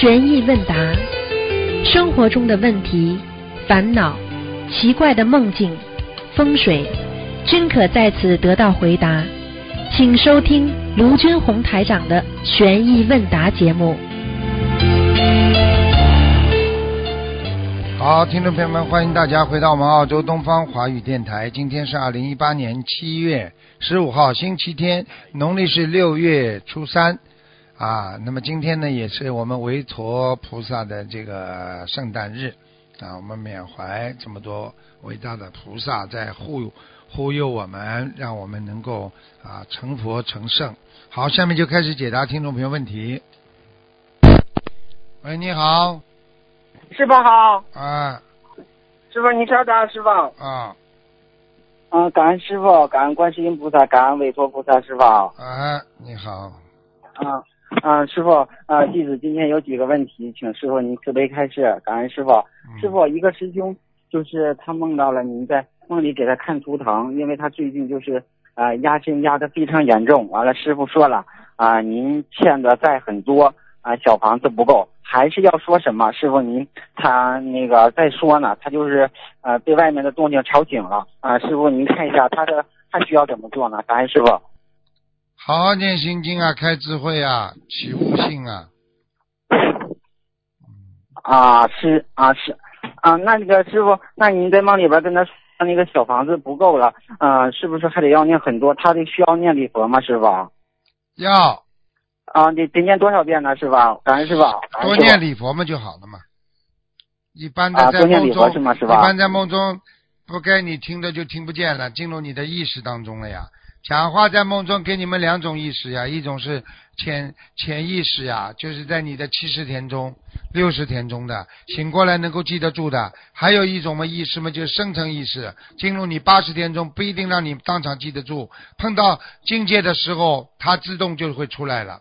悬疑问答，生活中的问题、烦恼、奇怪的梦境、风水，均可在此得到回答。请收听卢军红台长的悬疑问答节目。好，听众朋友们，欢迎大家回到我们澳洲东方华语电台。今天是二零一八年七月十五号，星期天，农历是六月初三啊。那么今天呢，也是我们维陀菩萨的这个圣诞日啊。我们缅怀这么多伟大的菩萨在护护佑我们，让我们能够啊成佛成圣。好，下面就开始解答听众朋友问题。喂，你好，师傅好，啊师傅你稍等，师傅。啊啊，感恩师傅，感恩观世音菩萨，感恩韦陀菩萨，师傅。啊，你好。嗯嗯，师傅，啊，弟子今天有几个问题，请师傅您慈悲开示，感恩师傅。嗯师傅，一个师兄就是他梦到了您在梦里给他看图腾，因为他最近就是呃压身压的非常严重，完了师傅说了啊、您欠的债很多啊、小房子不够，还是要说什么？师傅您他那个再说呢，他就是呃被外面的动静吵醒了啊、师傅您看一下他的他需要怎么做呢？感恩师傅。好好念心经啊，开智慧啊，起悟性啊。啊，是啊是啊，那那个师傅，那您在梦里边跟他说那个小房子不够了，啊，是不是还得要念很多？他得需要念礼佛吗，师傅？要啊，得得念多少遍呢，师傅？感恩师傅，多念礼佛嘛就好了嘛。一般的啊，在梦中？一般在梦中不该你听的就听不见了，进入你的意识当中了呀。讲话在梦中给你们两种意识呀，一种是潜潜意识呀，就是在你的七十天中、六十天中的醒过来能够记得住的；还有一种嘛意识嘛，就是深层意识，进入你八十天中不一定让你当场记得住，碰到境界的时候，它自动就会出来了。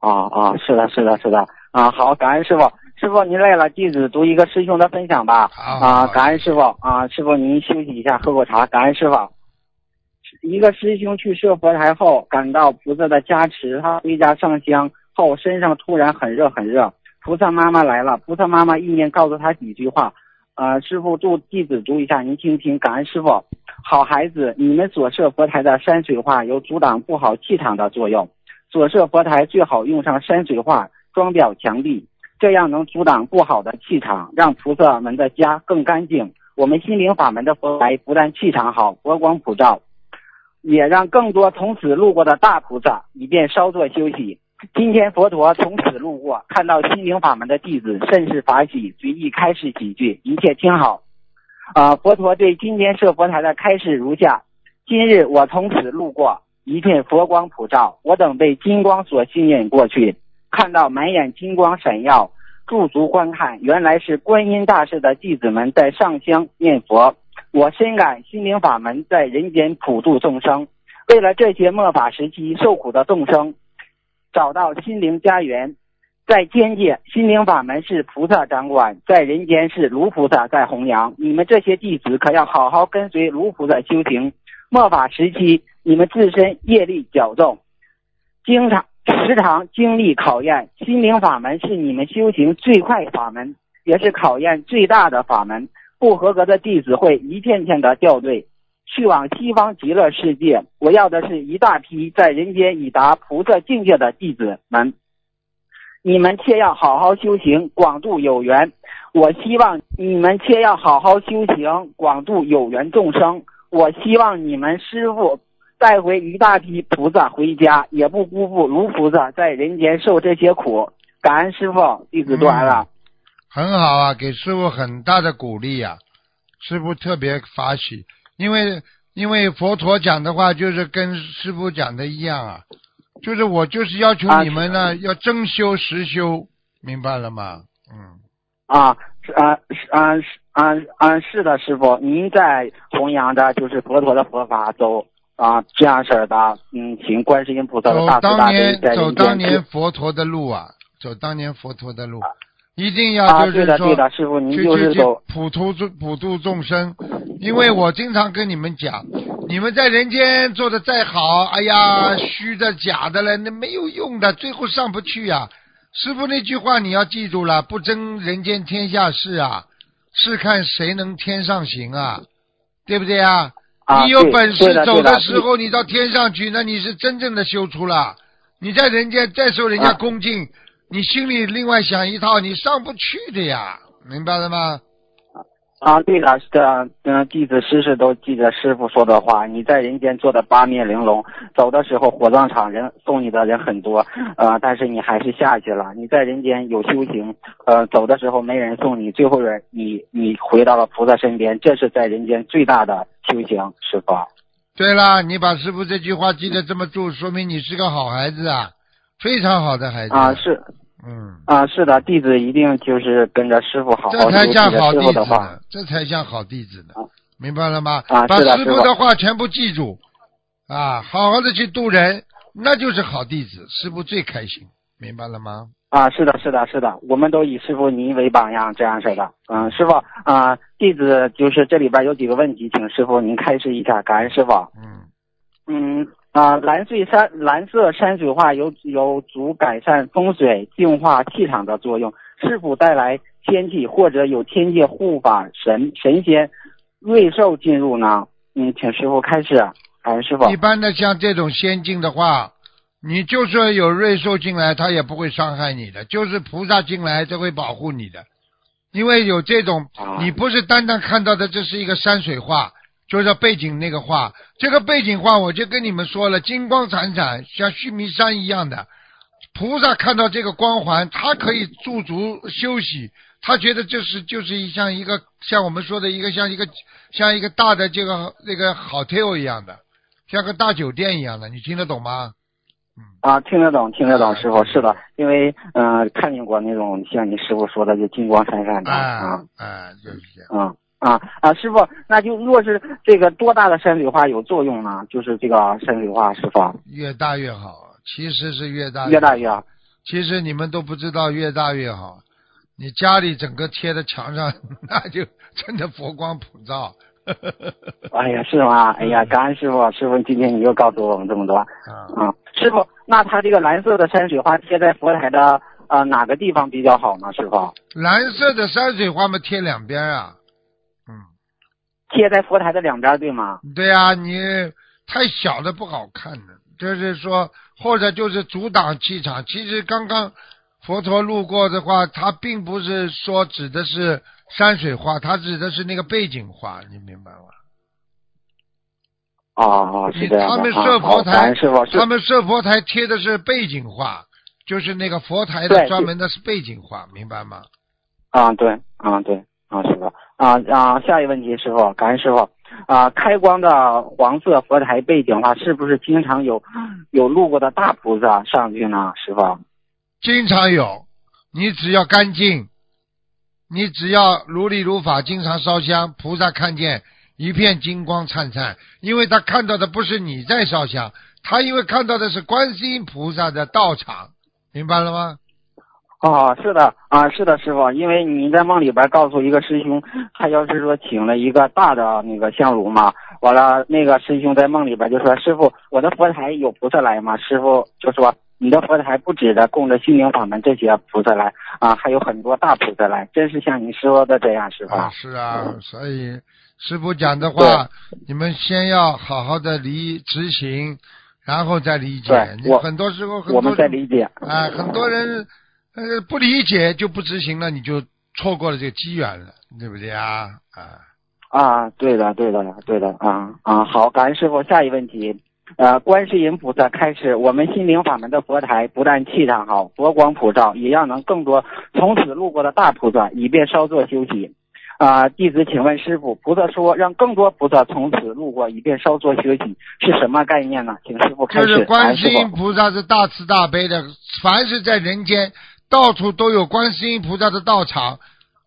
啊啊，是的，是的，是的，啊，好，感恩师傅。师傅您累了，弟子读一个师兄的分享吧。啊，感恩师傅啊，师傅您休息一下，喝口茶，感恩师傅。一个师兄去设佛台后，感到菩萨的加持，他回家上香后，身上突然很热很热。菩萨妈妈来了，菩萨妈妈意念告诉他几句话，呃，师傅祝弟子读一下，您听听，感恩师傅。好孩子，你们所设佛台的山水画有阻挡不好气场的作用，所设佛台最好用上山水画装裱墙壁，这样能阻挡不好的气场，让菩萨们的家更干净。我们心灵法门的佛台不但气场好，佛光普照，也让更多从此路过的大菩萨以便稍作休息。今天佛陀从此路过，看到心灵法门的弟子甚是法喜，随意开示几句，一切听好。啊、佛陀对今天设佛台的开示如下：今日我从此路过，一片佛光普照，我等被金光所吸引过去，看到满眼金光闪耀，驻足观看，原来是观音大士的弟子们在上香念佛。我深感心灵法门在人间普度众生，为了这些末法时期受苦的众生，找到心灵家园。在天界，心灵法门是菩萨掌管；在人间是卢菩萨在弘扬。你们这些弟子可要好好跟随卢菩萨修行。末法时期，你们自身业力较重，经常时常经历考验。心灵法门是你们修行最快法门，也是考验最大的法门。不合格的弟子会一片片的掉队，去往西方极乐世界。我要的是一大批在人间已达菩萨境界的弟子们。你们切要好好修行，广度有缘。我希望你们切要好好修行，广度有缘众生。我希望你们师傅带回一大批菩萨回家，也不辜负卢菩萨在人间受这些苦。感恩师傅，弟子读完了。很好啊，给师傅很大的鼓励呀、师傅特别发喜，因为因为佛陀讲的话就是跟师傅讲的一样啊，就是我就是要求啊你们呢、要真修实修，明白了吗？嗯，啊，是啊是啊是啊啊是的，师傅，您在弘扬的就是佛陀的佛法，走啊这样式的，嗯，请观世音菩萨的走大慈大悲当年在走当年佛陀的路啊，走当年佛陀的路，一定啊，要就是说对的对的，师傅您去去去就是走。普度众普度众生，因为我经常跟你们讲，你们在人间做的再好，哎呀，虚的假的了，那没有用的，最后上不去呀、师傅那句话你要记住了，不争人间天下事啊，是看谁能天上行啊，对不对啊？啊，你有本事走的时候，你到天上去，那你是真正的修出了。你在人间再受人家啊。恭敬，你心里另外想一套，你上不去的呀，明白了吗？啊，对的，是的，嗯，弟子时时都记着师傅说的话。你在人间做的八面玲珑，走的时候火葬场人送你的人很多，呃，但是你还是下去了。你在人间有修行，呃，走的时候没人送你，最后人你你回到了菩萨身边，这是在人间最大的修行，师傅。对了，你把师傅这句话记得这么住，说明你是个好孩子啊，非常好的孩子。啊，是嗯，啊，是的，弟子一定就是跟着师傅好好这才像好弟子的话。呢，这才像好弟子呢啊，明白了吗？啊把师傅是的师傅的话全部记住，啊，好好的去度人，那就是好弟子，师傅最开心，明白了吗？啊，是的，是的，是的，我们都以师傅您为榜样，这样式的。嗯，师傅啊，弟子就是这里边有几个问题，请师傅您开示一下，感恩师傅。嗯，嗯啊，蓝水山蓝色山水画有有足改善风水、净化气场的作用，是否带来天气或者有天界护法神神仙瑞兽进入呢？嗯，请师傅开始，感恩师傅一。般的像这种仙境的话，你就算有瑞兽进来，它也不会伤害你的，就是菩萨进来都会保护你的，因为有这种，啊你不是单单看到的这是一个山水画，就是背景那个画，这个背景画我就跟你们说了，金光闪闪，像须弥山一样的。菩萨看到这个光环，他可以驻足休息，他觉得这是就是一像一个像我们说的一个像一个像一个大的这个那个 hotel 一样的，像个大酒店一样的，你听得懂吗？啊，听得懂，听得懂，啊师傅是的，因为嗯、呃看见过那种像你师傅说的就金光闪闪的哎啊。哎，就是这样。嗯啊啊，师傅，那就若是这个多大的山水画有作用呢？就是这个山水画，师傅越大越好，其实是越大越大越好。其实你们都不知道，越大越好。你家里整个贴在墙上，那就真的佛光普照。哎呀，是吗？哎呀，感恩师傅，师傅今天你又告诉我们这么多啊，啊。师傅，那他这个蓝色的山水画贴在佛台的呃哪个地方比较好呢？师傅，蓝色的山水画嘛，贴两边啊。嗯，贴在佛台的两边对吗？对啊，你太小的不好看的，就是说，或者就是阻挡气场。其实刚刚佛陀路过的话，他并不是说指的是山水画，他指的是那个背景画，你明白吗？哦哦，是你这样的他们设佛台他们设佛台贴的是背景画，就是那个佛台的专门的是背景画，明白吗？啊，对，啊对，啊师傅，啊啊，下一个问题，师傅，感恩师傅，啊，开光的黄色佛台背景的话是不是经常有有路过的大菩萨上去呢？师傅，经常有，你只要干净，你只要如理如法，经常烧香，菩萨看见一片金光灿灿，因为他看到的不是你在烧香，他因为看到的是观世音菩萨的道场，明白了吗？哦，是的，啊，是的，师傅，因为你在梦里边告诉一个师兄，他要是说请了一个大的那个香炉嘛，完了那个师兄在梦里边就说，师傅，我的佛台有菩萨来吗？师傅就说，你的佛台不止的供着心灵法门这些菩萨来啊，还有很多大菩萨来，真是像你说的这样，师傅。啊，是啊，所以师傅讲的话，你们先要好好的理执行，然后再理解对。我你很多时候很多我们在理解。啊，很多人呃不理解就不执行了，你就错过了这个机缘了，对不对啊？啊，啊，对的，对的，对的，啊啊，好，感恩师傅。下一问题，呃，观世音菩萨开始，我们心灵法门的佛台不但气场好，佛光普照，也要能更多从此路过的大菩萨，以便稍作休息。啊、弟子请问师傅，菩萨说让更多菩萨从此路过，以便稍作休息，是什么概念呢？请师傅开就是始。观世音。菩萨是大慈大悲的，凡是在人间，到处都有观世音菩萨的道场，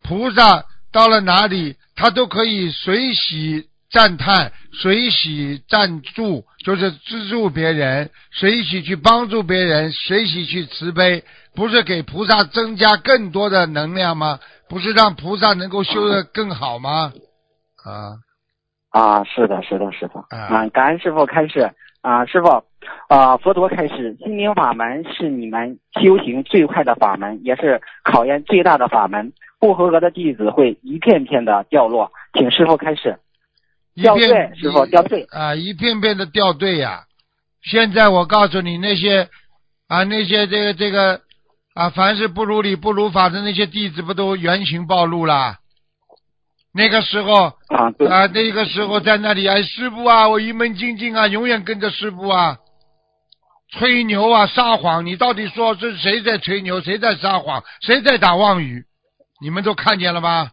菩萨到了哪里，他都可以随喜赞叹，随喜赞助，就是资助别人，随喜去帮助别人，随喜去慈悲，不是给菩萨增加更多的能量吗？不是让菩萨能够修得更好吗？啊，啊，是的，是的，是的。啊啊，感恩师傅开始。啊，师傅，啊、佛陀开始，心灵法门是你们修行最快的法门，也是考验最大的法门。不合格的弟子会一片片的掉落，请师傅开始。掉队师傅掉队啊，一片片的掉队呀、现在我告诉你，那些啊那些这个这个啊，凡是不如理不如法的那些弟子，不都原形暴露了？那个时候啊，对，啊，那个时候在那里哎，师傅啊，我一门精进啊，永远跟着师傅啊，吹牛啊，撒谎，你到底说是谁在吹牛，谁在撒谎，谁在打妄语？你们都看见了吗？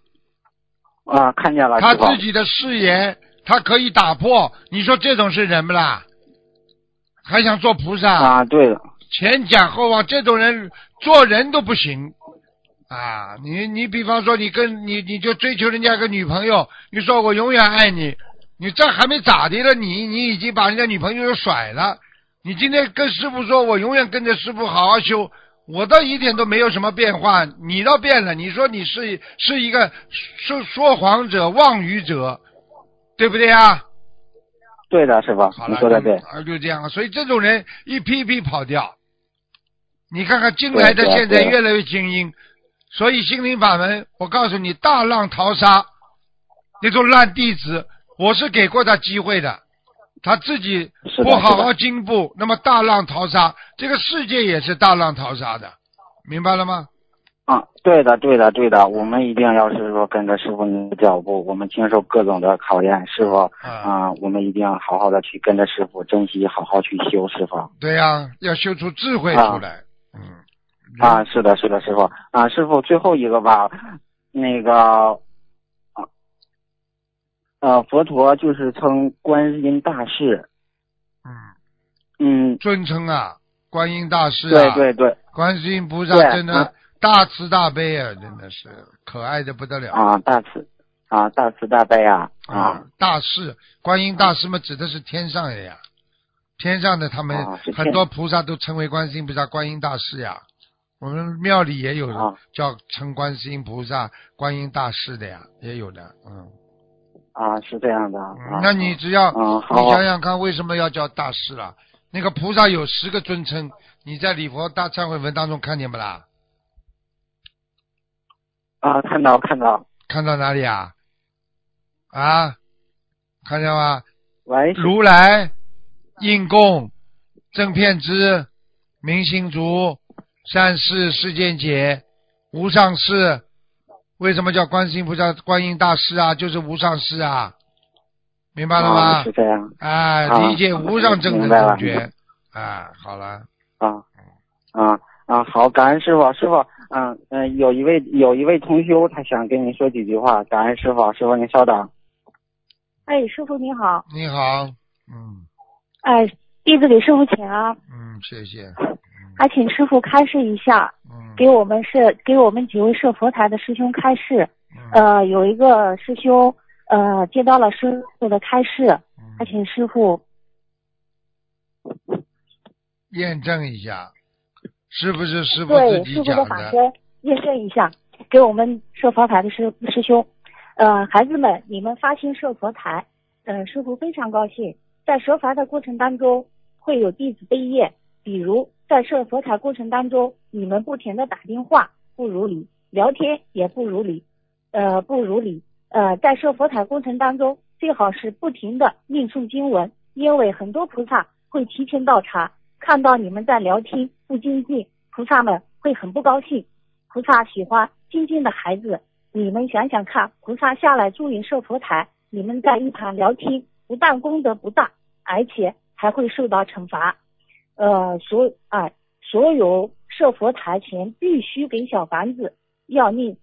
啊，看见了，他。自己的誓言，他可以打破。你说这种是人不啦？还想做菩萨？啊，对了，前讲后忘，这种人做人都不行啊！你你比方说，你跟你你就追求人家个女朋友，你说我永远爱你，你这还没咋的了，你你已经把人家女朋友又甩了。你今天跟师傅说，我永远跟着师傅好好修，我倒一点都没有什么变化，你倒变了。你说你是是一个说说谎者、妄语者，对不对啊？对的，师傅好，了，你说的对。啊，就这样。所以这种人一批一批跑掉。你看看进来的现在越来越精英，所以心灵法门，我告诉你，大浪淘沙，那种烂弟子，我是给过他机会的，他自己不好好进步，那么大浪淘沙，这个世界也是大浪淘沙的，明白了吗？啊，对的，对的，对的，我们一定要是说跟着师傅您的脚步，我们经受各种的考验，师傅啊，啊，我们一定要好好的去跟着师傅，珍惜，好好去修，师傅。对呀、要修出智慧出来，嗯，啊，是的，是的，师傅。啊，师傅最后一个吧，那个啊，呃，佛陀就是称观音大士，嗯，嗯，尊称啊，观音大士对啊，对对，观世音菩萨真的啊大慈大悲啊，真的是可爱的不得了啊，大慈啊，大慈大悲啊啊，大士，观音大士嘛，指的是天上的呀，天上的他们啊很多菩萨都称为观世音菩萨、观音大士呀。我们庙里也有啊叫称观世音菩萨、观音大士的呀，也有的，嗯。啊，是这样的。那你只要你想想看，为什么要叫大师了？那个菩萨有十个尊称，你在礼佛大忏悔文当中看见不啦？啊，看到看到，看到哪里啊？啊，看见吗？喂，如来、应供、正片之、明心足、善事世间解、无上士。为什么叫观世音菩萨、观音大士啊？就是无上士啊，明白了吗啊，？是这样哎，啊理解无上正等明白了正觉。哎，好了，啊啊啊！好，感恩师傅，师傅，嗯嗯，有一位有一位同修，他想跟您说几句话，感恩师傅，师傅您稍等。哎，师傅你好，你好，嗯哎，弟子给师傅请安，嗯，谢谢，还请师傅开示一下，嗯给我们是给我们几位设佛台的师兄开示。嗯呃，有一个师兄呃接到了师傅的开示，还嗯请师傅验证一下，是不是师傅自己对师傅的？法身验证一下，给我们设佛台的师师兄。呃，孩子们，你们发心设佛台，呃，师傅非常高兴。在设法的过程当中，会有弟子背业，比如在设佛台过程当中，你们不停的打电话不如理，聊天也不如理，呃，不如理。呃，在设佛台过程当中，最好是不停的念诵经文，因为很多菩萨会提前到场，看到你们在聊天不精进，菩萨们会很不高兴。菩萨喜欢精进的孩子，你们想想看，菩萨下来助你设佛台，你们在一旁聊天，不但功德不大，而且还会受到惩罚。呃，所啊、所有设佛台前必须给小房子要念，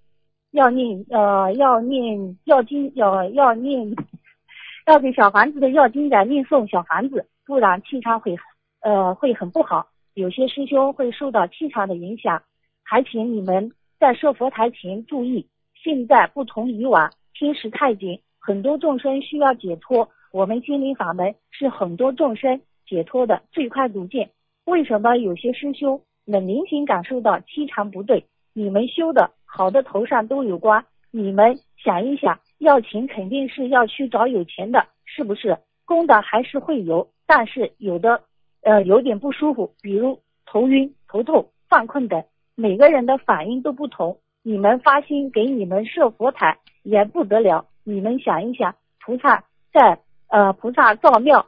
要念呃要念要经要要念，要给小房子的要经的念诵小房子，不然气场会呃会很不好。有些师兄会受到气场的影响，还请你们在设佛台前注意，现在不同以往，天时太紧，很多众生需要解脱。我们心灵法门是很多众生解脱的最快途径。为什么有些师兄能明显感受到气场不对？你们修的好的头上都有光，你们想一想，要钱肯定是要去找有钱的，是不是？功德还是会有，但是有的呃有点不舒服，比如头晕、头痛、犯困等。每个人的反应都不同，你们发心给你们设佛台也不得了。你们想一想，菩萨在呃菩萨造庙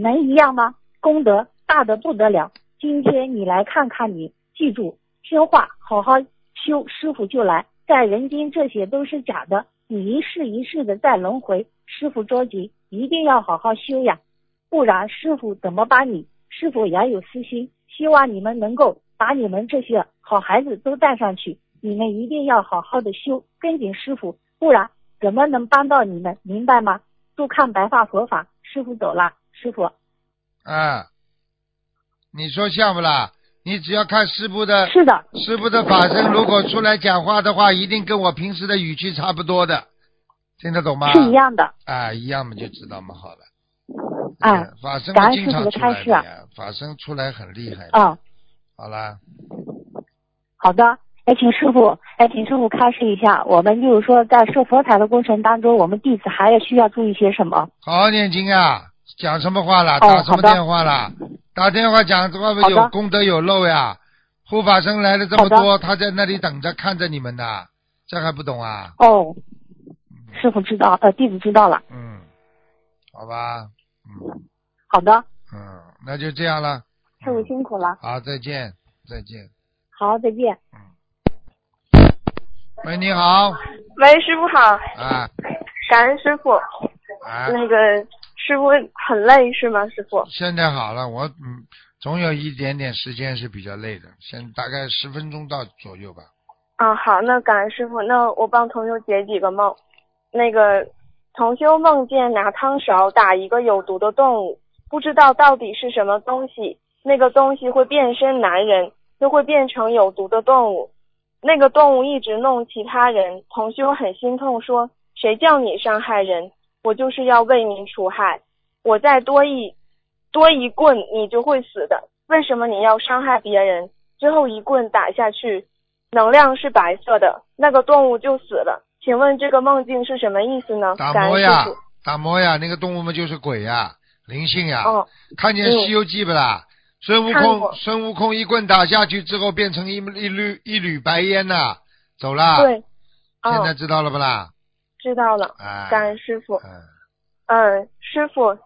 能一样吗？功德大的不得了。今天你来看看你，记住听话，好好修，师傅就来。在人间这些都是假的，你一世一世的在轮回，师傅着急，一定要好好修呀，不然师傅怎么把你？师傅也有私心，希望你们能够把你们这些好孩子都带上去，你们一定要好好的修，跟紧师傅，不然怎么能帮到你们？明白吗？都看白发佛法，师傅走了，师傅。啊，你说像不啦？你只要看师傅的，是的，师傅的法身，如果出来讲话的话，一定跟我平时的语气差不多的，听得懂吗？是一样的。啊，一样嘛，就知道嘛，好了。啊，法身经常开示来的呀，法身出来很厉害的。啊，好啦，好的。哎，请师傅，哎，请师傅开示一下，我们就是说在设佛台的过程当中，我们弟子还要需要注意些什么？好好念经呀，讲什么话啦？哦打什么电话啦？打电话讲这话不有功德有漏呀？护法神来了这么多，他在那里等着看着你们呢，这还不懂啊？哦，师傅知道，呃，弟子知道了。嗯，好吧，嗯好的，嗯，那就这样了。师傅辛苦了。好，再见，再见。好，再见。嗯喂，你好，喂，师傅好，啊感恩师傅。啊，那个师傅很累是吗？师傅？现在好了，我嗯，总有一点点时间是比较累的，现大概十分钟到左右吧。啊，好，那感恩师傅。那我帮同修解几个梦。那个同修梦见拿汤勺打一个有毒的动物，不知道到底是什么东西，那个东西会变身男人，又会变成有毒的动物。那个动物一直弄其他人，同修很心痛，说：“谁叫你伤害人？我就是要为民除害。我再多一多一棍，你就会死的。为什么你要伤害别人？最后一棍打下去，能量是白色的，那个动物就死了。请问这个梦境是什么意思呢？打感磨呀打磨呀，那个动物嘛就是鬼呀，灵性呀。哦，看见嗯《西游记》不啦？孙悟空，孙悟空一棍打下去之后，变成一一缕一缕白烟呐，走了。对，哦现在，知道了不啦？知道了。哎，感恩师傅。嗯，嗯，师傅，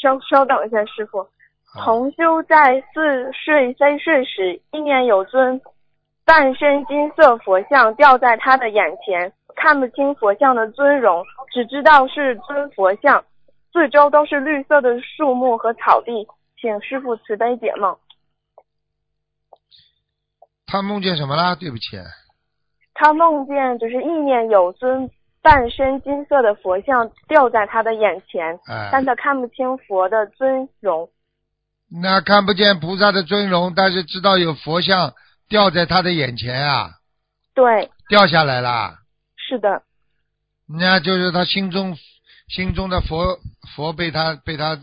稍稍等一下，师傅。好同修在四岁三岁时，一念有尊半身金色佛像吊在他的眼前，看不清佛像的尊容，只知道是尊佛像，四周都是绿色的树木和草地。请师傅慈悲解梦。他梦见什么啦？对不起，他梦见就是意念有尊半身金色的佛像吊在他的眼前，哎，但他看不清佛的尊容。那看不见菩萨的尊容，但是知道有佛像吊在他的眼前啊，对，掉下来啦。是的，那就是他心中心中的佛佛被他被他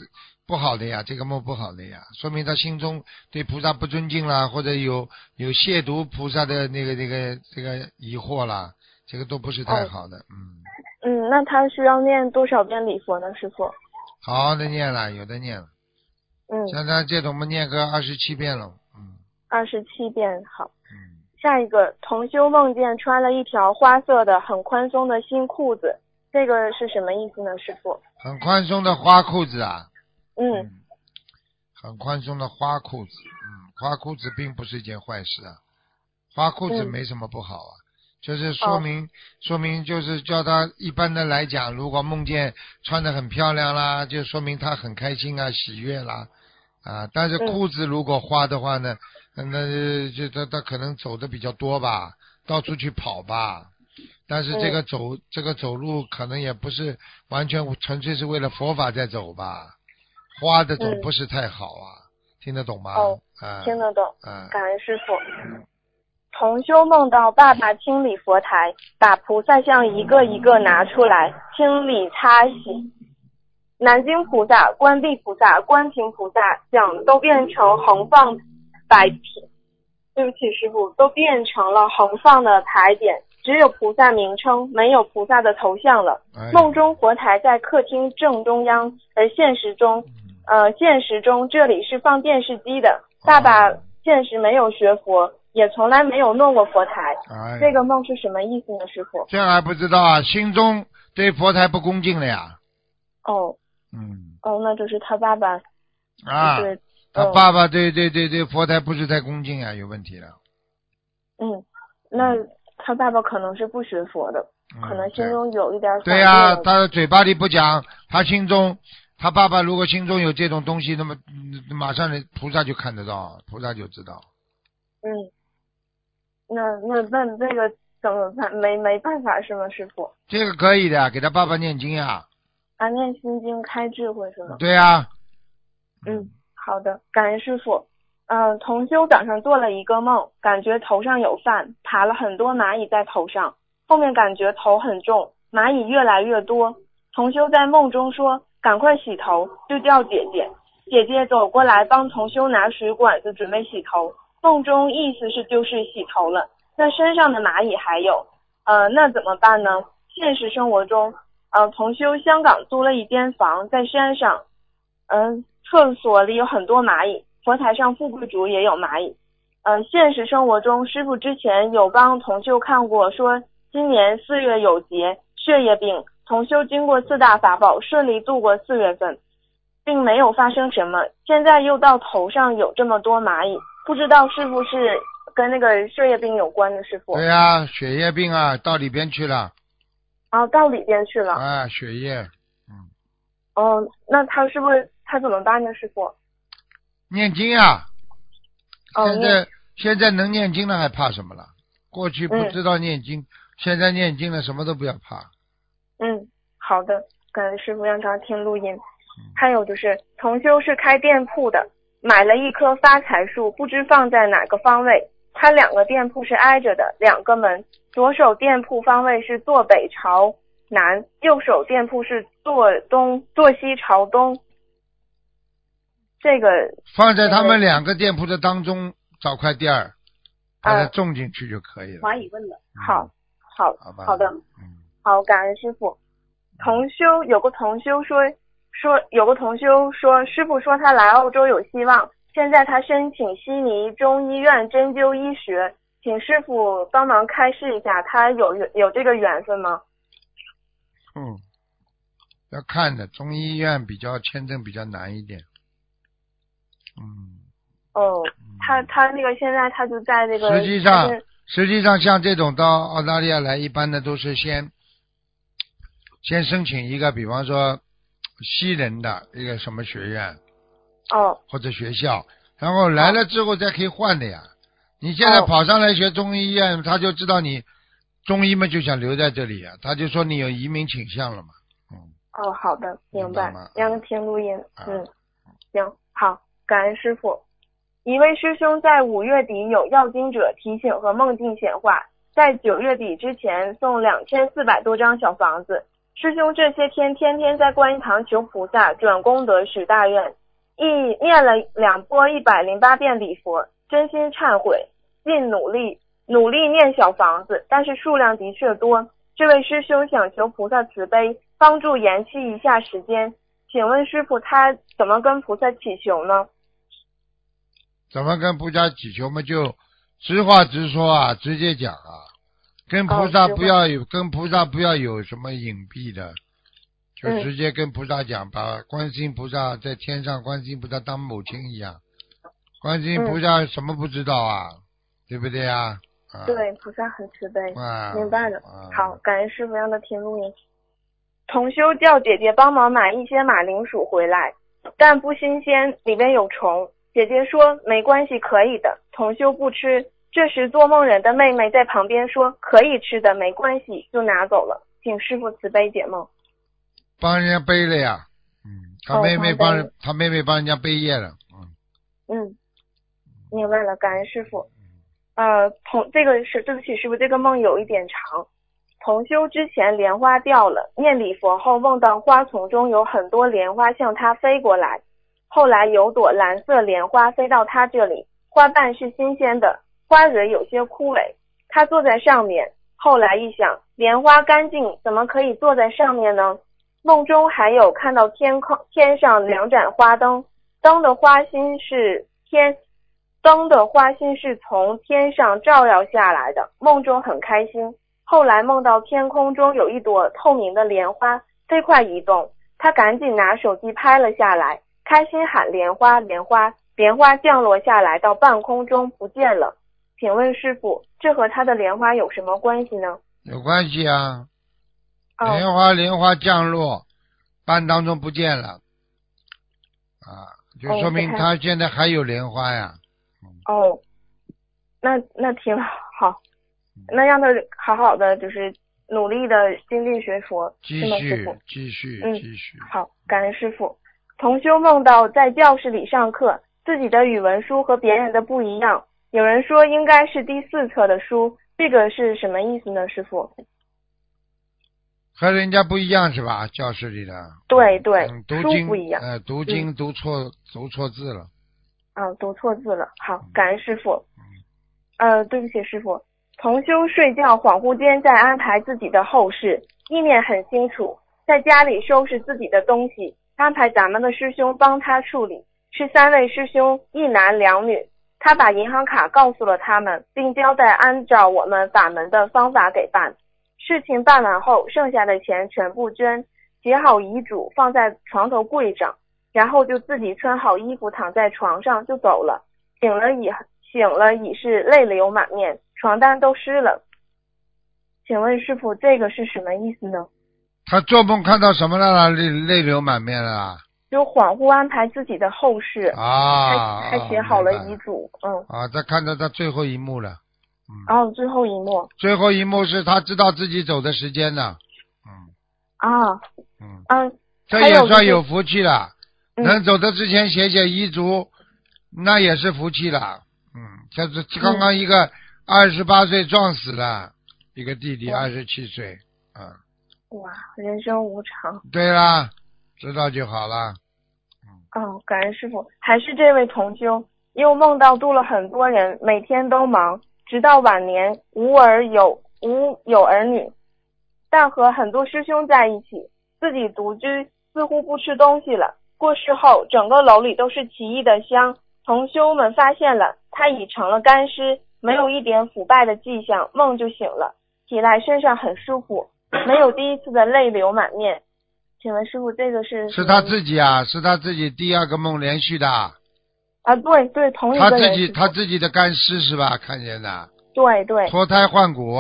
不好的呀，这个梦不好的呀，说明他心中对菩萨不尊敬啦，或者有有亵渎菩萨的那个那个这个疑惑啦，这个都不是太好的。嗯，嗯，那他需要念多少遍礼佛呢，师傅？好好的念了，有的念了，嗯，像他这种我们念个二十七遍了。嗯二十七遍，好。嗯，下一个，同修梦见穿了一条花色的很宽松的新裤子，这个是什么意思呢，师傅？很宽松的花裤子啊。嗯，很宽松的花裤子，嗯，花裤子并不是一件坏事啊，花裤子嗯没什么不好啊，就是说哦明、说明就是叫他一般的来讲，如果梦见穿的很漂亮啦，就说明他很开心啊，喜悦啦，啊，但是嗯裤子如果花的话呢，那就他他可能走的比较多吧，到处去跑吧。但是这个走、这个走路可能也不是完全纯粹是为了佛法在走吧，花的总嗯不是太好啊，听得懂吗？听得懂。啊，感恩师傅。同修梦到爸爸清理佛台，把菩萨像一个一个拿出来清理擦洗。南京菩萨、观地菩萨、观平菩萨像都变成横放摆平，对不起师傅，都变成了横放的牌匾，只有菩萨名称，没有菩萨的头像了。哎梦中佛台在客厅正中央，而现实中嗯呃，现实中这里是放电视机的，爸爸哦现实没有学佛，也从来没有弄过佛台，哎，这个梦是什么意思呢，师傅？这还不知道啊，心中对佛台不恭敬了呀。哦嗯哦，那就是他爸爸啊，就是他嗯爸爸对对对对佛台不是太恭敬啊，有问题了。嗯，那他爸爸可能是不学佛的，嗯可能心中有一点对呀、呀、他嘴巴里不讲，他心中，他爸爸如果心中有这种东西，那么嗯马上人菩萨就看得到，菩萨就知道。嗯，那那那这个怎么办？没没办法是吗，师傅？这个可以的，给他爸爸念经呀。啊，念心经开智慧是吗？对呀、嗯，好的，感恩师傅。嗯、同修早上做了一个梦，感觉头上有饭，爬了很多蚂蚁在头上，后面感觉头很重，蚂蚁越来越多。同修在梦中说：“赶快洗头！”就叫姐姐。姐姐走过来帮同修拿水管子准备洗头。梦中意思是就是洗头了，那身上的蚂蚁还有，呃，那怎么办呢？现实生活中，呃，同修香港租了一间房在山上，嗯、厕所里有很多蚂蚁，佛台上富贵竹也有蚂蚁。呃，现实生活中，师傅之前有帮同修看过，说今年四月有劫，血液病，同修经过四大法宝，顺利度过四月份，并没有发生什么。现在又到头上有这么多蚂蚁，不知道是不是跟那个血液病有关的，师傅？对呀、血液病啊，到里边去了啊，到里边去了。啊，血液，嗯，哦，那他是不是他怎么办呢，师傅？念经呀、哦，现在现在能念经了，还怕什么了？过去不嗯知道念经，现在念经了，什么都不要怕。嗯，好的，感恩师傅让他听录音。嗯还有就是，同修是开店铺的，买了一棵发财树，不知放在哪个方位。他两个店铺是挨着的，两个门，左手店铺方位是坐北朝南，右手店铺是坐东坐西朝东。这个放在他们两个店铺的当中找块地儿，把它啊种进去就可以了。华语问的，好，好，好吧。好的，嗯，好，感恩师傅。同修有个同修说说有个同修说，师傅说他来澳洲有希望，现在他申请悉尼中医院针灸医学，请师傅帮忙开示一下，他有有这个缘分吗？嗯，要看的，中医院比较签证比较难一点。嗯，哦，嗯他他那个现在他就在那个实际上实际上像这种到澳大利亚来，一般的都是先先申请一个，比方说西人的一个什么学院？哦。或者学校，然后来了之后再可以换的呀。你现在哦。跑上来学中医院，他就知道你中医嘛就想留在这里呀，他就说你有移民倾向了嘛。嗯，哦，好的，明白。让他听录音，啊。嗯，行，好，感恩师傅。一位师兄在五月底有要经者提醒和梦境显化，在九月底之前送两千四百多张小房子。师兄这些天天天在观音堂求菩萨转功德许大愿，一念了两波一百零八遍礼佛，真心忏悔，尽努力努力念小房子，但是数量的确多。这位师兄想求菩萨慈悲，帮助延期一下时间。请问师傅，他怎么跟菩萨祈求呢？怎么跟菩萨祈求嘛？就直话直说啊，直接讲啊，跟菩萨不要有，跟菩萨不要有什么隐蔽的，就嗯直接跟菩萨讲，把观世音菩萨在天上，观世音菩萨当母亲一样，观世音菩萨什么不知道啊？对不对啊？啊对，菩萨很慈悲。啊，明白了啊好，感恩师傅让他听录音。同修叫姐姐帮忙买一些马铃薯回来，但不新鲜，里面有虫。姐姐说没关系，可以的。同修不吃。这时做梦人的妹妹在旁边说可以吃的，没关系，就拿走了。请师傅慈悲解梦。帮人家背了呀，嗯，他哦妹妹帮人，他妹妹帮人家背业了，嗯，嗯，明白了，感恩师傅。呃，同这个是对不起，师傅，这个梦有一点长。同修之前莲花掉了，念礼佛后梦到花丛中有很多莲花向他飞过来，后来有朵蓝色莲花飞到他这里，花瓣是新鲜的，花蕊有些枯萎，他坐在上面。后来一想，莲花干净，怎么可以坐在上面呢？梦中还有看到天空天上两盏花灯，灯的花心是天，灯的花心是从天上照耀下来的。梦中很开心，后来梦到天空中有一朵透明的莲花飞快移动，他赶紧拿手机拍了下来，开心喊莲花莲花，莲花降落下来到半空中不见了。请问师傅，这和他的莲花有什么关系呢？有关系啊，哦莲花莲花降落，半当中不见了，啊，就哦说明他现在还有莲花呀。哦，那那挺好，那让他好好的就是努力的精进学佛，继续？继续嗯继续，好，感恩师傅。同修梦到在教室里上课，自己的语文书和别人的不一样，有人说应该是第四册的书，这个是什么意思呢，师傅？和人家不一样是吧？教室里的。对对嗯，读书经不一样呃，读经读错读错字了。啊，读错字了。好，感恩师傅。呃，对不起，师傅。同修睡觉恍惚间在安排自己的后事，意念很清楚，在家里收拾自己的东西，安排咱们的师兄帮他处理。是三位师兄，一男两女。他把银行卡告诉了他们，并交代按照我们法门的方法给办。事情办完后，剩下的钱全部捐，写好遗嘱放在床头柜上。然后就自己穿好衣服躺在床上就走了。醒了已醒了已是泪流满面，床单都湿了。请问师傅，这个是什么意思呢？他做梦看到什么了？泪泪流满面了？就恍惚安排自己的后事，啊，还还写好了遗嘱，嗯，啊，他看到他最后一幕了。嗯，然后最后一幕最后一幕是他知道自己走的时间了。嗯啊，嗯，嗯，这也算有福气了。嗯能走的之前写写遗嘱，那也是福气了。嗯，这是刚刚一个二十八岁撞死了，一个弟弟哇二十七岁。嗯，哇，人生无常，对啦，知道就好了。哦，感恩师傅，还是这位同修，又梦到度了很多人，每天都忙，直到晚年无儿有无有儿女，但和很多师兄在一起，自己独居，似乎不吃东西了。过世后，整个楼里都是奇异的香。同修们发现了，他已成了干尸，没有一点腐败的迹象，梦就醒了，起来身上很舒服，没有第一次的泪流满面。请问师傅，这个是是他自己啊，是他自己第二个梦连续的，啊，对对，同一他自己他自己的干尸是吧？看见的，对对脱胎换骨。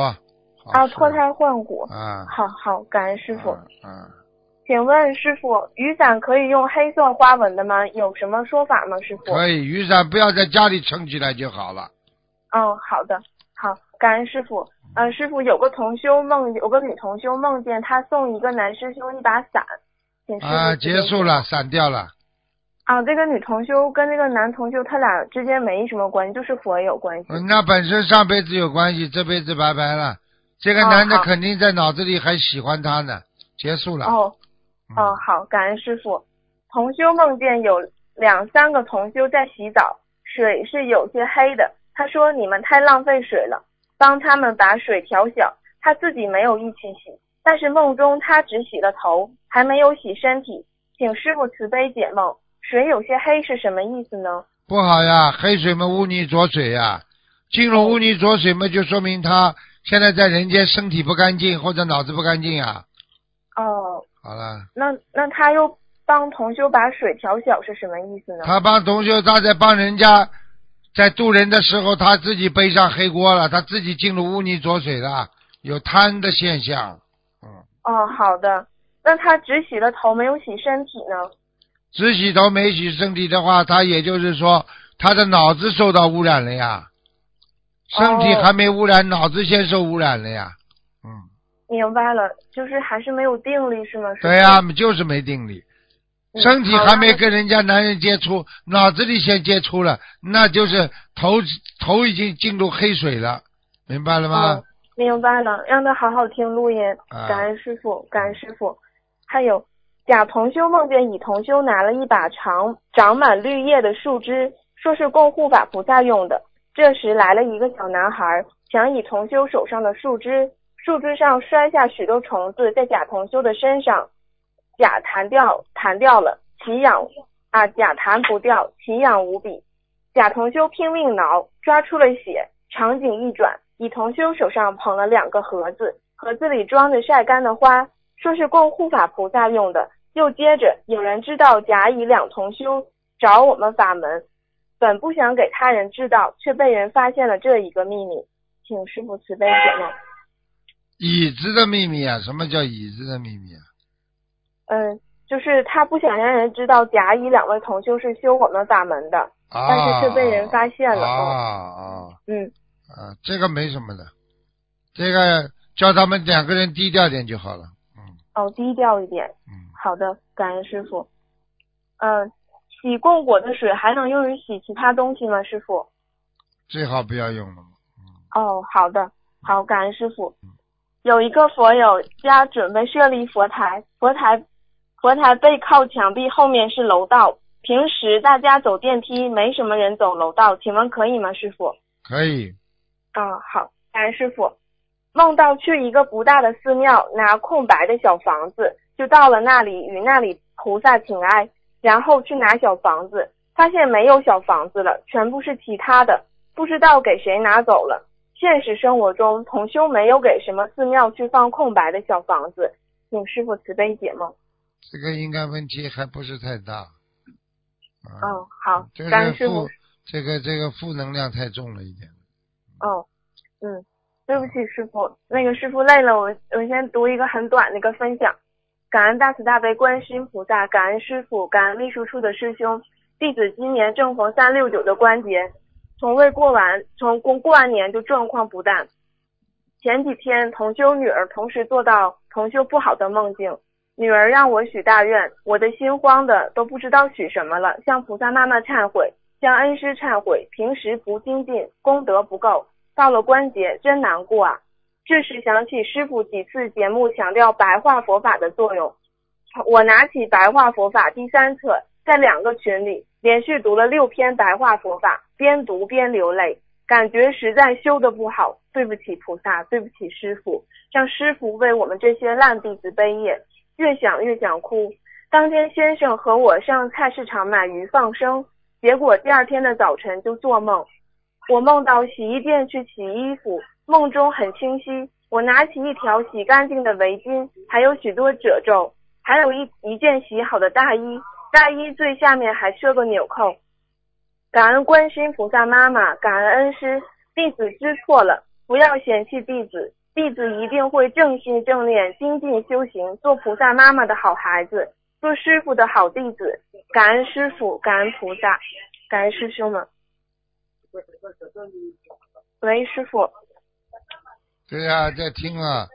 啊，脱胎换骨，啊，好好，感恩师傅。嗯嗯，请问师傅，雨伞可以用黑色花纹的吗？有什么说法吗？师傅？可以，雨伞不要在家里撑起来就好了。嗯，好的，好，感恩师傅。嗯、师傅有个同修梦，有个女同修梦见他送一个男师兄一把伞，请啊，结束了，散掉了。啊，这个女同修跟这个男同修他俩之间没什么关系，就是佛有关系。嗯那本身上辈子有关系，这辈子拜拜了。这个哦男的肯定在脑子里还喜欢她呢。结束了。哦，嗯哦，好，感恩师傅。同修梦见有两三个同修在洗澡，水是有些黑的。他说你们太浪费水了，帮他们把水调小。他自己没有一起洗，但是梦中他只洗了头，还没有洗身体。请师傅慈悲解梦，水有些黑是什么意思呢？不好呀，黑水嘛污泥浊水呀，进入污泥浊水嘛，就说明他现在在人间身体不干净或者脑子不干净呀。哦，好了，那那他又帮同修把水调小是什么意思呢？他帮同修，他在帮人家，在渡人的时候，他自己背上黑锅了，他自己进入污泥浊水了，有贪的现象。嗯，哦，好的。那他只洗了头，没有洗身体呢？只洗头没洗身体的话，他也就是说他的脑子受到污染了呀，身体哦还没污染，脑子先受污染了呀。嗯，明白了，就是还是没有定力是吗？对呀、就是没定力，嗯身体还没跟人家男人接触，脑子里先接触了，那就是头头已经进入黑水了，明白了吗？哦明白了，让他好好听录音。啊感恩师傅，感恩师傅。还有甲同修梦见乙同修拿了一把长长满绿叶的树枝，说是供护法菩萨用的。这时来了一个小男孩，抢乙同修手上的树枝，树枝上摔下许多虫子在甲同修的身上。甲弹掉弹掉了，奇痒啊，甲弹不掉，奇痒无比。甲同修拼命挠，抓出了血。场景一转，乙同修手上捧了两个盒子，盒子里装着晒干的花，说是供护法菩萨用的。又接着，有人知道甲乙两同修找我们法门，本不想给他人知道，却被人发现了这一个秘密，请师傅慈悲解梦。椅子的秘密啊？什么叫椅子的秘密啊？嗯，就是他不想让人知道甲乙两位同修是修我们法门的，啊，但是却被人发现了。啊啊嗯，啊！这个没什么的，这个叫他们两个人低调点就好了。嗯哦，低调一点。嗯，好的，感恩师傅。嗯，洗供果的水还能用于洗其他东西吗，师傅？最好不要用了。哦，好的，好，感恩师傅。有一个佛友家准备设立佛台，佛台佛台背靠墙壁，后面是楼道。平时大家走电梯，没什么人走楼道，请问可以吗，师傅？可以。嗯，好，感恩师傅。梦到去一个不大的寺庙，拿空白的小房子，就到了那里与那里菩萨请安，然后去拿小房子，发现没有小房子了，全部是其他的，不知道给谁拿走了。现实生活中，同修没有给什么寺庙去放空白的小房子，请师傅慈悲解梦。这个应该问题还不是太大。嗯，好这，个负。这个这个负能量太重了一点。哦，嗯，对不起，师傅，那个师傅累了，我我先读一个很短的一个分享。感恩大慈大悲观世音菩萨，感恩师傅，感恩秘书处的师兄，弟子今年正逢三六九的关节，从未过完，从过过完年就状况不淡。前几天同修女儿同时做到同修不好的梦境，女儿让我许大愿，我的心慌的都不知道许什么了，向菩萨妈妈忏悔，向恩师忏悔，平时不精进，功德不够，到了关节真难过啊！这时想起师傅几次节目强调白话佛法的作用，我拿起白话佛法第三册，在两个群里连续读了六篇白话佛法，边读边流泪，感觉实在修的不好，对不起菩萨，对不起师傅，让师傅为我们这些烂弟子背业，越想越想哭。当天先生和我上菜市场买鱼放生，结果第二天的早晨就做梦，我梦到洗衣店去洗衣服，梦中很清晰，我拿起一条洗干净的围巾，还有许多褶皱，还有一一件洗好的大衣，大衣最下面还设个纽扣。感恩观世音菩萨妈妈，感恩恩师，弟子知错了，不要嫌弃弟子，弟子一定会正心正念，精进修行，做菩萨妈妈的好孩子，做师傅的好弟子。感恩师傅，感恩菩萨，感恩师兄们。喂，师傅。对呀、在听啊，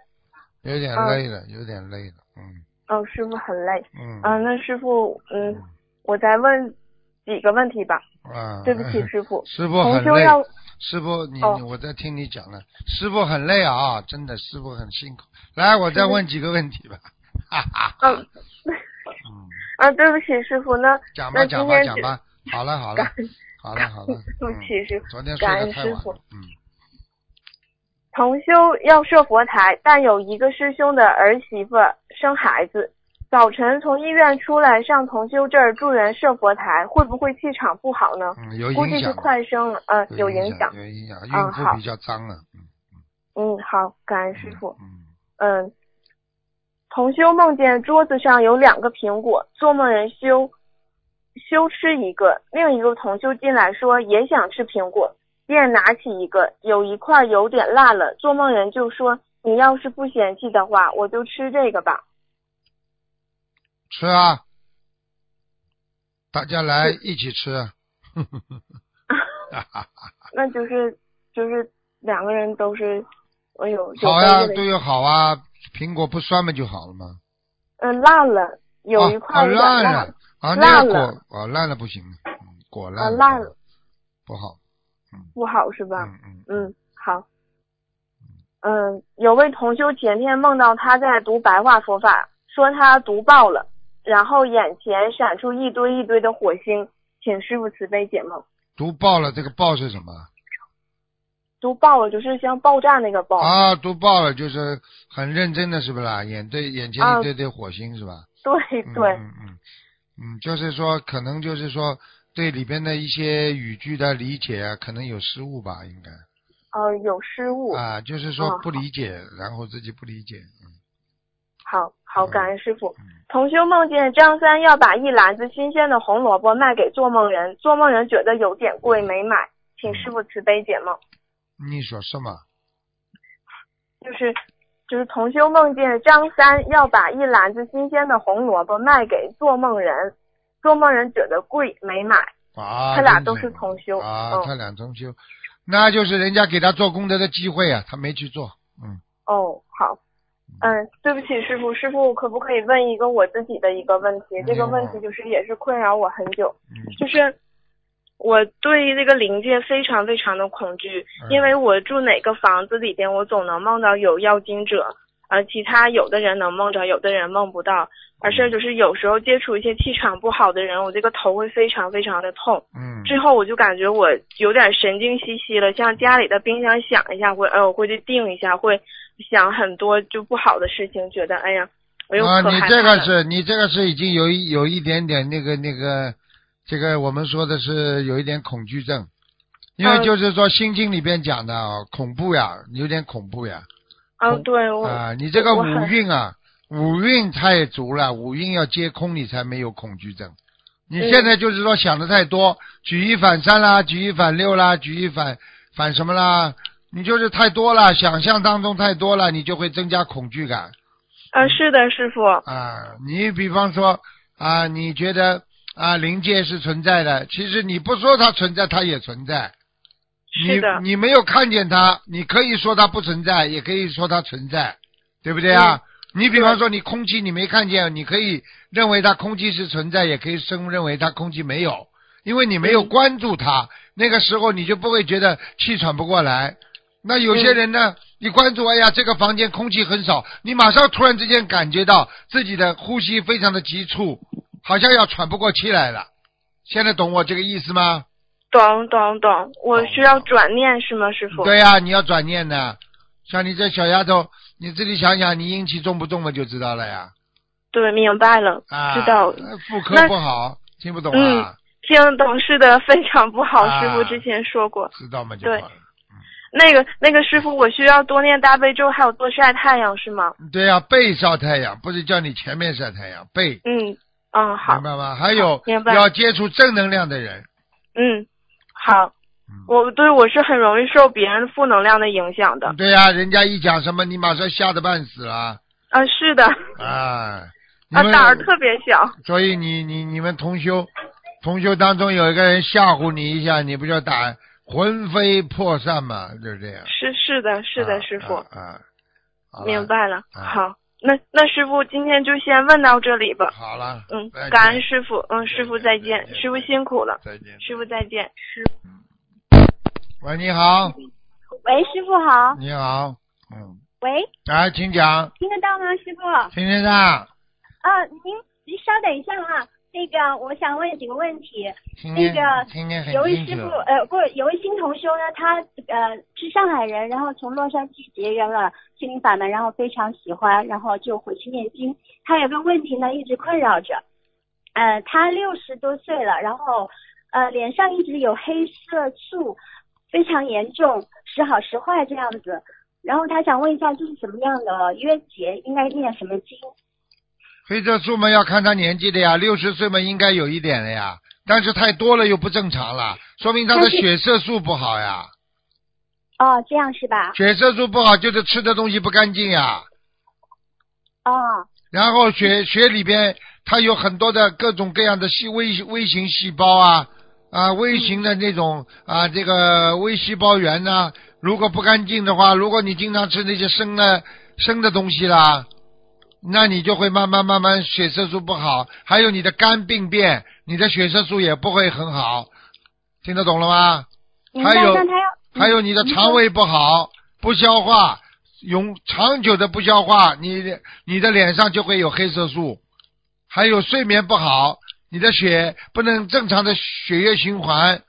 有点嗯累了，有点累了。嗯哦，师傅很累。嗯。啊，那师傅，嗯，我再问几个问题吧。啊。对不起，师傅。师傅很累同修要。师傅，你、我在听你讲了，师傅很累啊，真的，师傅很辛苦。来，我再问几个问题吧。哈哈哈。嗯嗯，啊，对不起，师傅，那讲吧，那讲吧，讲吧。好了，好了感，好了，好了。对不起，师嗯。傅。昨天睡感得恩师傅太晚。嗯。同修要设佛台，但有一个师兄的儿媳妇生孩子，早晨从医院出来上同修这儿助人设佛台，会不会气场不好呢？嗯，有估计是。快生了，嗯、有影影响。有影响。孕嗯好妇比较脏啊。嗯嗯，好，感恩师傅。嗯。嗯，同修梦见桌子上有两个苹果，做梦人修修吃一个，另一个同修进来说也想吃苹果，便拿起一个，有一块有点辣了，做梦人就说你要是不嫌弃的话，我就吃这个吧。吃啊，大家来一起吃。啊。哈哈哈那就是就是两个人都是，哎呦，有好呀，都有好啊，苹果不酸嘛就好了嘛。嗯烂了，有一块烂辣了啊，那个烂了。果啊烂了不行，嗯果啊烂烂了。不好。不好。是吧？嗯嗯。嗯，好。嗯，有位同修前天梦到他在读白话佛法，说他读爆了，然后眼前闪出一堆一堆的火星，请师傅慈悲解梦。读爆了，这个爆是什么？读爆了就是像爆炸那个爆。啊，读爆了就是很认真的是不是啦？眼对眼前啊一堆堆火星是吧？对对，嗯嗯嗯，就是说可能就是说对里边的一些语句的理解啊，可能有失误吧，应该呃，有失误。啊，就是说嗯不理解，然后自己不理解，嗯好好，嗯感恩师傅。嗯同修梦见张三要把一篮子新鲜的红萝卜卖给做梦人，做梦人觉得有点贵没买，请师傅慈悲解梦。你说什么？就是就是同修梦见张三要把一篮子新鲜的红萝卜卖给做梦人，做梦人觉得贵没买，啊，他俩都是是同修。啊，嗯他俩同修，那就是人家给他做功德的机会啊，他没去做，嗯，哦，好。嗯，对不起，师傅，师傅可不可以问一个我自己的一个问题？这个问题就是也是困扰我很久，嗯。就是我对这个灵界非常非常的恐惧，嗯。因为我住哪个房子里边，我总能梦到有妖精者，而其他有的人能梦着，有的人梦不到，而是就是有时候接触一些气场不好的人，我这个头会非常非常的痛。嗯，之后我就感觉我有点神经兮兮了，像家里的冰箱响一下会，呃，我会去定一下，会想很多就不好的事情，觉得哎呀，我又啊，你这个是你这个是已经有一有一点点那个那个，这个我们说的是有一点恐惧症，因为嗯。就是说《心经》里边讲的啊，恐怖呀，有点恐怖呀，嗯，对我啊，你这个五我很蕴啊，五蕴太足了，五蕴要皆空，你才没有恐惧症。你嗯现在就是说想的太多，举一反三啦，举一反六啦，举一反反什么啦？你就是太多了，想象当中太多了，你就会增加恐惧感啊，是的，师傅，啊。你比方说啊，你觉得啊灵界是存在的，其实你不说它存在，它也存在。你你没有看见它，你可以说它不存在，也可以说它存在，对不对啊？你比方说你空气你没看见，你可以认为它空气是存在，也可以生认为它空气没有，因为你没有嗯关注它，那个时候你就不会觉得气喘不过来。那有些人呢，你关注，哎呀，这个房间空气很少，你马上突然之间感觉到自己的呼吸非常的急促，好像要喘不过气来了。现在懂我这个意思吗？懂懂懂，我需要转念是吗，师傅？对呀、你要转念的。像你这小丫头，你自己想想，你阴气重不重嘛，就知道了呀。对，明白了，啊，知道。妇科不好，听不懂嗯啊？听懂是的，非常不好，啊师傅之前说过。知道吗就对。那个那个师傅，我需要多念大悲咒，还有多晒太阳是吗？对呀、背晒太阳，不是叫你前面晒太阳，背，嗯嗯，好明，白吗？还有明白要接触正能量的人。嗯好。嗯我对我是很容易受别人负能量的影响的。对呀、人家一讲什么，你马上吓得半死了啊，是的，啊！你啊，胆儿特别小。所以你你你们同修同修当中有一个人吓唬你一下，你不就打魂飞魄散嘛？就是这样。是是的，是的，啊师傅，啊，啊明白了。啊好，那那师傅今天就先问到这里吧。好了，嗯，感恩师傅，嗯，师傅再见师傅辛苦了，再见。师傅再见，师。喂，你好，喂，师傅好。你好，嗯，喂，来，请讲，听得到吗，师傅？听得到，啊，您您稍等一下哈、那个我想问几个问题。那个有位师傅，呃，不，有位新同修呢，他呃是上海人，然后从洛杉矶结缘了心灵法门，然后非常喜欢，然后就回去念经。他有个问题呢，一直困扰着。呃，他六十多岁了，然后呃脸上一直有黑色素，非常严重，时好时坏这样子。然后他想问一下，这是什么样的冤结？应该念什么经？黑色素嘛要看他年纪的呀，六十岁嘛应该有一点了呀，但是太多了又不正常了，说明他的血色素不好呀，哦，这样是吧？血色素不好就是吃的东西不干净呀，哦，然后血血里边它有很多的各种各样的细微微型细胞啊啊微型的那种啊这个微细胞源呐、如果不干净的话，如果你经常吃那些生的生的东西啦，那你就会慢慢慢慢血色素不好，还有你的肝病变，你的血色素也不会很好，听得懂了吗？还有还有你的肠胃不好，不消化，永长久的不消化，你你的脸上就会有黑色素。还有睡眠不好，你的血不能正常的血液循环。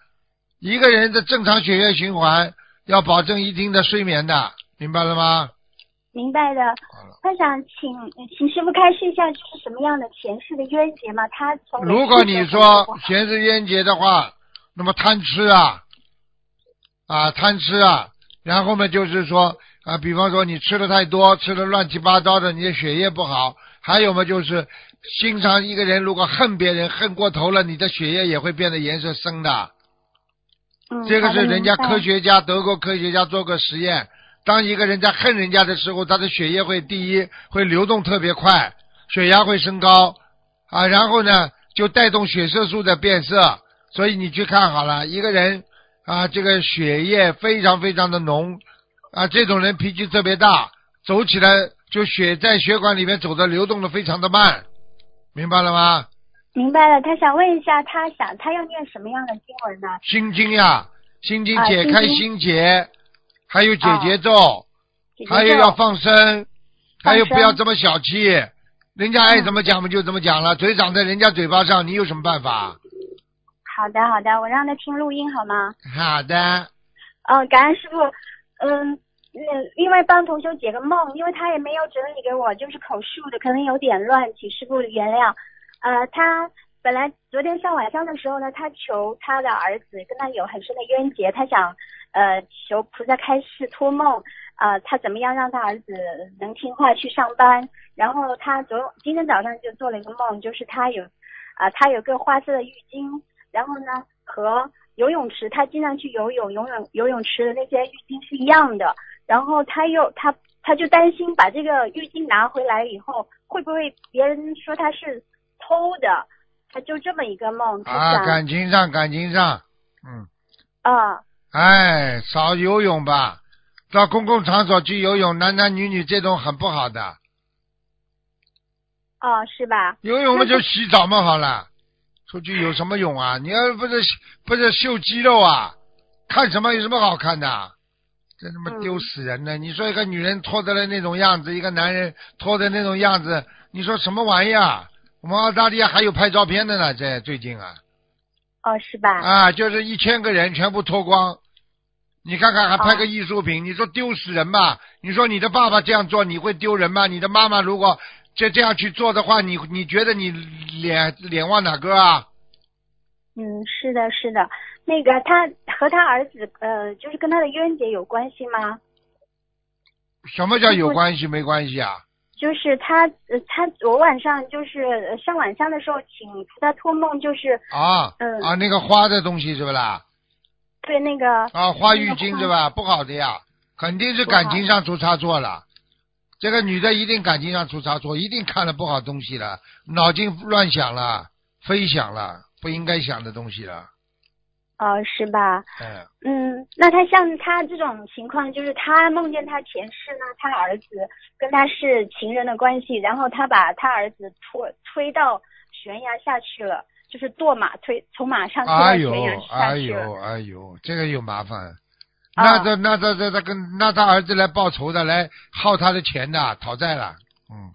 一个人的正常血液循环要保证一定的睡眠的，明白了吗？明白的。他想请请师傅开示一下，就是什么样的前世的冤结嘛？他从如果你说前世冤结的话，那么贪吃啊，啊贪吃啊，然后呢就是说啊，比方说你吃的太多，吃的乱七八糟的，你的血液不好。还有嘛就是，经常一个人如果恨别人恨过头了，你的血液也会变得颜色深的。嗯，这个是人家科学家德国科学家做过实验，当一个人在恨人家的时候，他的血液会第一会流动特别快，血压会升高啊，然后呢就带动血色素的变色，所以你去看好了，一个人啊这个血液非常非常的浓啊，这种人脾气特别大，走起来就血在血管里面走的流动的非常的慢，明白了吗？明白了。他想问一下，他想他要念什么样的经文呢？心经呀，心经啊解开心结，还有解结咒。姐姐咒还有要放生，还有不要这么小气，人家爱怎么讲我们就怎么讲了，嘴长在人家嘴巴上，你有什么办法？好的好的，我让他听录音好吗？好的，嗯，感恩师傅。嗯，那，另外帮同修解个梦，因为他也没有整理给我，就是口述的，可能有点乱，请师傅原谅。呃，他本来昨天上晚香的时候呢，他求他的儿子跟他有很深的冤结，他想呃求菩萨开示托梦，呃，他怎么样让他儿子能听话去上班。然后他昨今天早上就做了一个梦，就是他有啊、他有个花色的浴巾，然后呢和游泳池，他经常去游泳，游泳游泳池的那些浴巾是一样的。然后他又他他就担心把这个浴巾拿回来以后，会不会别人说他是偷的？他就这么一个梦，他啊，感情上，感情上，嗯，啊哎，少游泳吧，到公共场所去游泳，男男女女这种很不好的，哦是吧？游泳嘛就洗澡嘛好了，出去有什么泳啊？你要不是不是秀肌肉啊，看什么有什么好看的？真他妈嗯丢死人呢！你说一个女人脱得了那种样子，一个男人脱的那种样子，你说什么玩意儿？我们澳大利亚还有拍照片的呢，这最近啊哦是吧？啊，就是一千个人全部脱光，你看看还拍个哦艺术品，你说丢死人吧？你说你的爸爸这样做，你会丢人吗？你的妈妈如果这这样去做的话，你你觉得你脸脸往哪搁啊？嗯，是的，是的。那个他和他儿子呃，就是跟他的冤结有关系吗？什么叫有关系没关系啊？就是他呃，他昨晚上就是呃上晚香的时候，请菩萨托梦，就是啊嗯啊，那个花的东西是不啦？对那个啊，花浴巾是吧？不好的呀，肯定是感情上出差错了。这个女的一定感情上出差错，一定看了不好东西了，脑筋乱想了，飞想了，不应该想的东西了。呃是吧？嗯，嗯，那他像他这种情况，就是他梦见他前世呢，他儿子跟他是情人的关系，然后他把他儿子拖推到悬崖下去了，就是堕马推从马上推哎呦到悬崖，下哎去了。呦，哎呦，这个有麻烦。啊那这那这这这跟那他儿子来报仇的，来耗他的钱的，讨债了。嗯，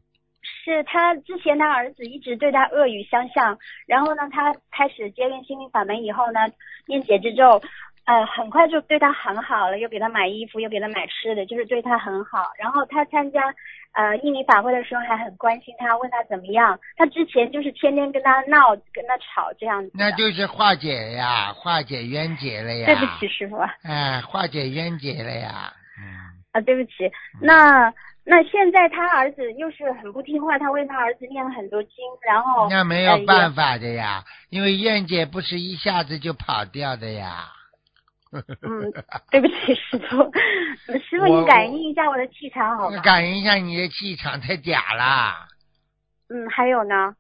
是他之前他儿子一直对他恶语相向，然后呢，他开始接任心灵法门以后呢，念解之咒，呃，很快就对他很好了，又给他买衣服，又给他买吃的，就是对他很好。然后他参加呃印尼法会的时候还很关心他，问他怎么样。他之前就是天天跟他闹，跟他吵这样子。那就是化解呀，化解冤结了呀。对不起，师傅啊，哎，化解冤结了呀。嗯，啊对不起。那那现在他儿子又是很不听话，他为他儿子念了很多经，然后那没有办法的呀，因为燕姐不是一下子就跑掉的呀。嗯，对不起，师傅，师傅你感应一下我的气场好吗？感应一下你的气场太假了，嗯，还有呢？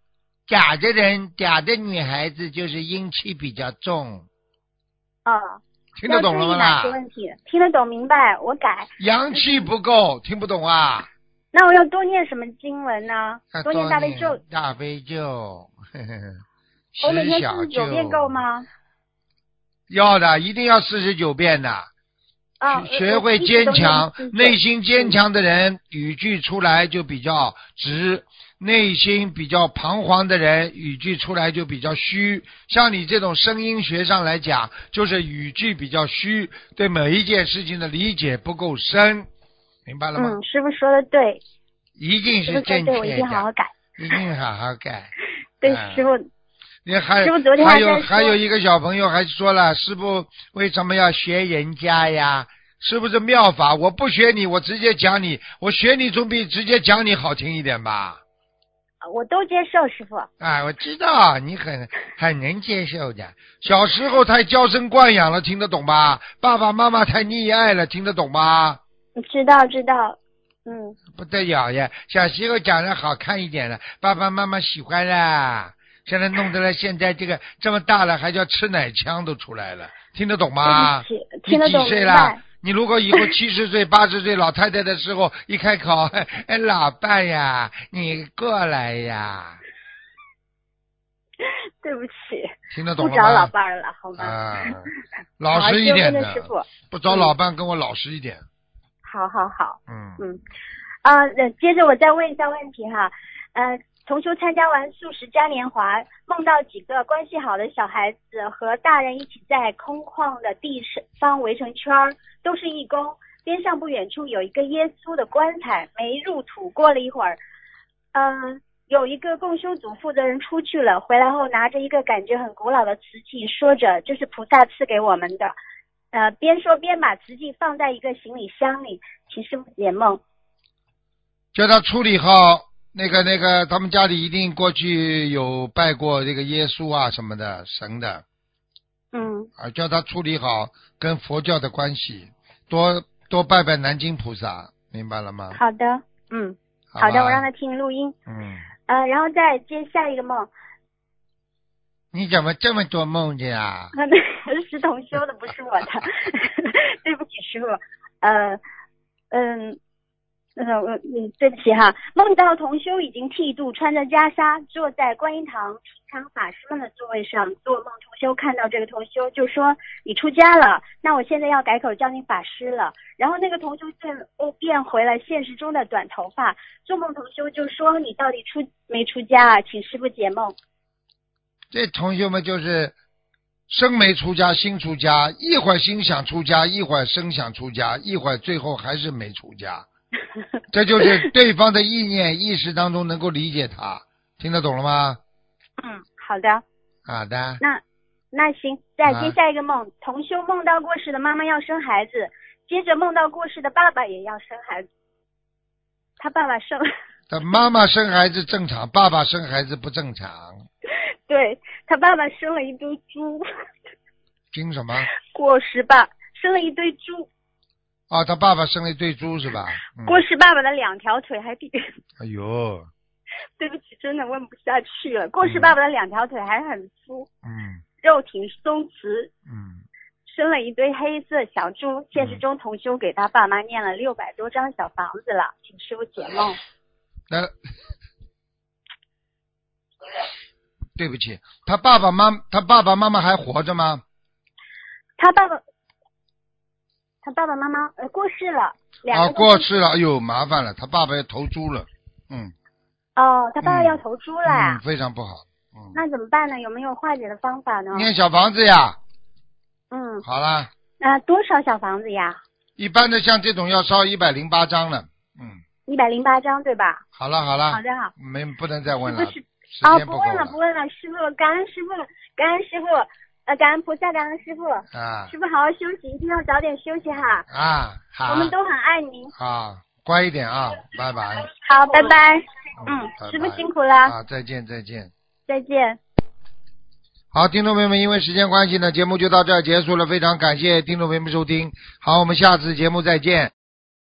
假的人，假的女孩子就是阴气比较重，啊，听得懂了吗哪些啦？问题？听得懂，明白，我改。阳气不够，听不懂啊？那我要多念什么经文呢？多念大悲咒，大悲咒，我每天四十九遍够？吗？要的，一定要四十九遍的。啊，学学会坚强，内内心坚强的人，语句出来就比较直；内心比较彷徨的人，语句出来就比较虚。像你这种声音学上来讲，就是语句比较虚，对每一件事情的理解不够深，明白了吗？嗯，师傅说的对，一定是正傅说的对，我一，定好好改。一定好好改。对，嗯师傅，你还还有还有一个小朋友还说了，师傅为什么要学人家呀？是不是妙法？我不学你，我直接讲你，我学你总比直接讲你好听一点吧？我都接受，师傅。哎，我知道你很很能接受的。小时候太娇生惯养了，听得懂吧？爸爸妈妈太溺爱了，听得懂吧？知道知道，嗯，不得了呀！小时候长得好看一点了，爸爸妈妈喜欢啦。现在弄得了，现在这个这么大了，还叫吃奶腔都出来了，听得懂吗？对不起，听得懂你几岁了？你如果以后 七十岁、八十岁老太太的时候，一开口，哎，老伴呀，你过来呀，对不起，听得懂了不找老？伴了，好吗？啊，老实一点的不找老伴跟我老实一点。好好好，嗯，嗯，啊，呃接着我再问一下问题哈，呃，同修参加完素食嘉年华，梦到几个关系好的小孩子和大人一起在空旷的地方围成圈儿，都是义工。边上不远处有一个耶稣的棺材，没入土。过了一会儿，嗯、有一个共修组负责人出去了，回来后拿着一个感觉很古老的瓷器，说着这是菩萨赐给我们的。呃，边说边把瓷器放在一个行李箱里，请师傅解梦。叫他处理好那个那个，他们家里一定过去有拜过这个耶稣啊什么的神的嗯，啊，叫他处理好跟佛教的关系，多多拜拜南京菩萨，明白了吗？好的，嗯，好好的，我让他听录音。嗯，呃，然后再接下一个梦，你怎么这么多梦见啊？那个是同修的，不是我的，对不起，师傅。呃，嗯。呃，我嗯，对不起哈，梦到同修已经剃度，穿着袈裟，坐在观音堂平常法师们的座位上做梦。同修看到这个同修就说：“你出家了，那我现在要改口叫你法师了。”然后那个同修变哦变回了现实中的短头发。做梦同修就说：“你到底出没出家啊？请师傅解梦。”这同学们就是生没出家，心出家，一会儿心想出家，一会儿生想出家，一会儿最后还是没出家。这就是对方的意念意识当中能够理解他，听得懂了吗？嗯，好的。好的，那那行，再啊。接下一个梦，同修梦到过世的妈妈要生孩子，接着梦到过世的爸爸也要生孩子，他爸爸生，他妈妈生孩子正常，爸爸生孩子不正常，对他爸爸生了一堆猪，听什么？过世吧生了一堆猪，哦，他爸爸生了一对猪是吧？嗯、过世爸爸的两条腿还比，哎呦，对不起，真的问不下去了，过世爸爸的两条腿还很粗，嗯肉挺松弛。嗯，生了一堆黑色小猪，现实中同修给他爸妈念了六百多张小房子了，请师傅解梦。那对不起，他爸爸妈他爸爸妈妈还活着吗？他爸爸，他爸爸妈妈呃过世了，两啊，个都过世了，哎呦，麻烦了，他爸爸要投猪了，嗯哦，他爸爸嗯要投猪了呀、嗯，非常不好，嗯，那怎么办呢？有没有化解的方法呢？念小房子呀，嗯，好啦，那、多少小房子呀？一般的像这种要烧一百零八张了，嗯，一百零八张对吧？好了好了，好的好。没不能再问了，是不是？时哦，不问了，不问了，师傅，感恩师傅，感恩师傅，呃，感恩菩萨，感恩师傅，啊师傅好好休息，一定要早点休息哈，啊，好，我们都很爱您。啊，乖一点啊，拜拜，好，拜拜。嗯拜，拜师傅辛苦了，啊，再见再见。再见。好，听众朋友们，因为时间关系呢，节目就到这儿结束了。非常感谢听众朋友们收听，好，我们下次节目再见。